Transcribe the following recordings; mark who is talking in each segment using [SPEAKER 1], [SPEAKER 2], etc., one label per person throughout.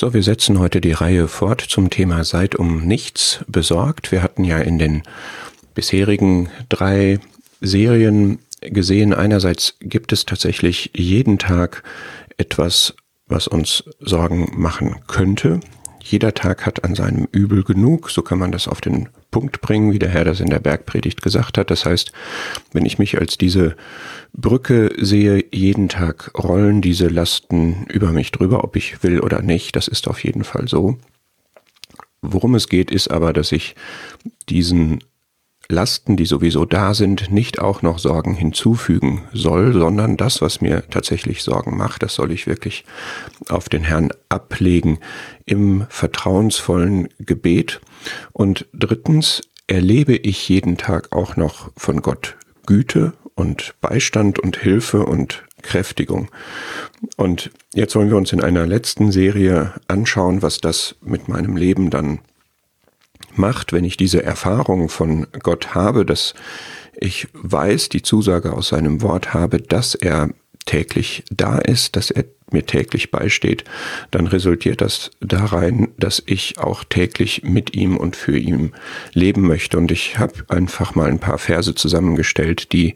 [SPEAKER 1] So, wir setzen heute die Reihe fort zum Thema Seid um nichts besorgt. Wir hatten ja in den bisherigen drei Serien gesehen, einerseits gibt es tatsächlich jeden Tag etwas, was uns Sorgen machen könnte. Jeder Tag hat an seinem Übel genug, so kann man das auf den Punkt bringen, wie der Herr das in der Bergpredigt gesagt hat. Das heißt, wenn ich mich als diese Brücke sehe, jeden Tag rollen diese Lasten über mich drüber, ob ich will oder nicht, das ist auf jeden Fall so. Worum es geht, ist aber, dass ich diesen Lasten, die sowieso da sind, nicht auch noch Sorgen hinzufügen soll, sondern das, was mir tatsächlich Sorgen macht, das soll ich wirklich auf den Herrn ablegen im vertrauensvollen Gebet. Und drittens erlebe ich jeden Tag auch noch von Gott Güte und Beistand und Hilfe und Kräftigung. Und jetzt wollen wir uns in einer letzten Serie anschauen, was das mit meinem Leben dann macht, wenn ich diese Erfahrung von Gott habe, dass ich weiß, die Zusage aus seinem Wort habe, dass er täglich da ist, dass er mir täglich beisteht, dann resultiert das darein, dass ich auch täglich mit ihm und für ihn leben möchte. Und ich habe einfach mal ein paar Verse zusammengestellt, die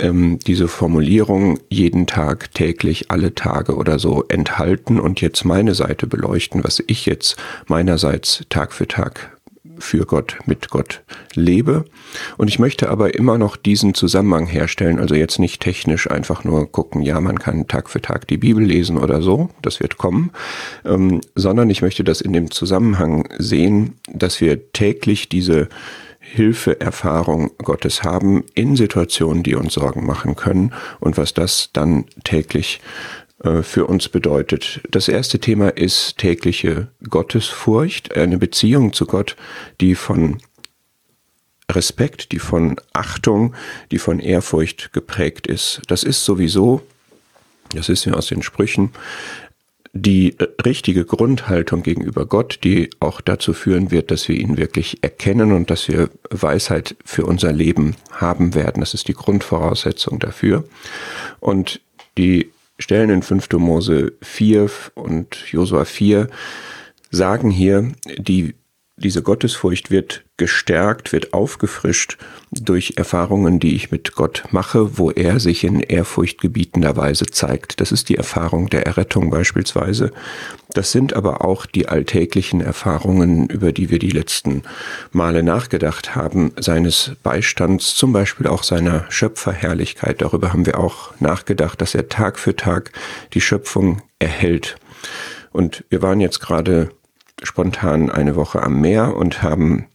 [SPEAKER 1] ähm, diese Formulierung jeden Tag, täglich, alle Tage oder so enthalten und jetzt meine Seite beleuchten, was ich jetzt meinerseits Tag für Tag für Gott, mit Gott lebe. Und ich möchte aber immer noch diesen Zusammenhang herstellen, also jetzt nicht technisch einfach nur gucken, ja, man kann Tag für Tag die Bibel lesen oder so, das wird kommen, ähm, sondern ich möchte das in dem Zusammenhang sehen, dass wir täglich diese Hilfeerfahrung Gottes haben in Situationen, die uns Sorgen machen können und was das dann täglich für uns bedeutet. Das erste Thema ist tägliche Gottesfurcht, eine Beziehung zu Gott, die von Respekt, die von Achtung, die von Ehrfurcht geprägt ist. Das ist sowieso, das ist ja aus den Sprüchen, die richtige Grundhaltung gegenüber Gott, die auch dazu führen wird, dass wir ihn wirklich erkennen und dass wir Weisheit für unser Leben haben werden. Das ist die Grundvoraussetzung dafür. Und die Stellen in 5. Mose 4 und Josua 4 sagen hier, die, diese Gottesfurcht wird gestärkt, wird aufgefrischt durch Erfahrungen, die ich mit Gott mache, wo er sich in ehrfurchtgebietender Weise zeigt. Das ist die Erfahrung der Errettung beispielsweise. Das sind aber auch die alltäglichen Erfahrungen, über die wir die letzten Male nachgedacht haben, seines Beistands, zum Beispiel auch seiner Schöpferherrlichkeit. Darüber haben wir auch nachgedacht, dass er Tag für Tag die Schöpfung erhält. Und wir waren jetzt gerade spontan eine Woche am Meer und haben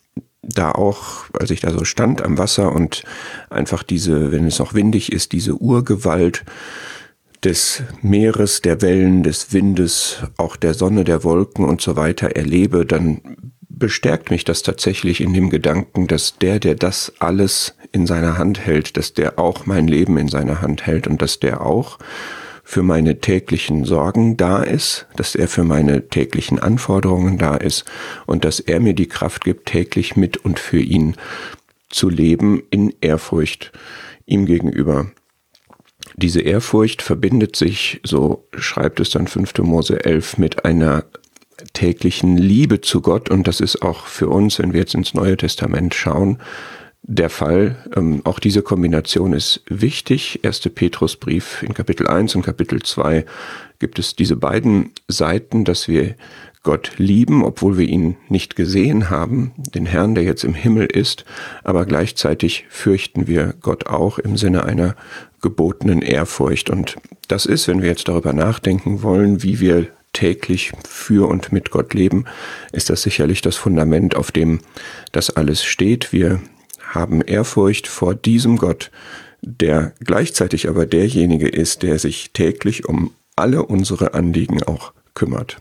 [SPEAKER 1] da auch, als ich da so stand am Wasser und einfach diese, wenn es noch windig ist, diese Urgewalt des Meeres, der Wellen, des Windes, auch der Sonne, der Wolken und so weiter erlebe, dann bestärkt mich das tatsächlich in dem Gedanken, dass der, der das alles in seiner Hand hält, dass der auch mein Leben in seiner Hand hält und dass der auch für meine täglichen Sorgen da ist, dass er für meine täglichen Anforderungen da ist und dass er mir die Kraft gibt, täglich mit und für ihn zu leben in Ehrfurcht ihm gegenüber. Diese Ehrfurcht verbindet sich, so schreibt es dann 5. Mose 11, mit einer täglichen Liebe zu Gott und das ist auch für uns, wenn wir jetzt ins Neue Testament schauen, der Fall. Ähm, auch diese Kombination ist wichtig. Erste Petrusbrief in Kapitel 1 und Kapitel 2 gibt es diese beiden Seiten, dass wir Gott lieben, obwohl wir ihn nicht gesehen haben, den Herrn, der jetzt im Himmel ist, aber gleichzeitig fürchten wir Gott auch im Sinne einer gebotenen Ehrfurcht. Und das ist, wenn wir jetzt darüber nachdenken wollen, wie wir täglich für und mit Gott leben, ist das sicherlich das Fundament, auf dem das alles steht. Wir haben Ehrfurcht vor diesem Gott, der gleichzeitig aber derjenige ist, der sich täglich um alle unsere Anliegen auch kümmert.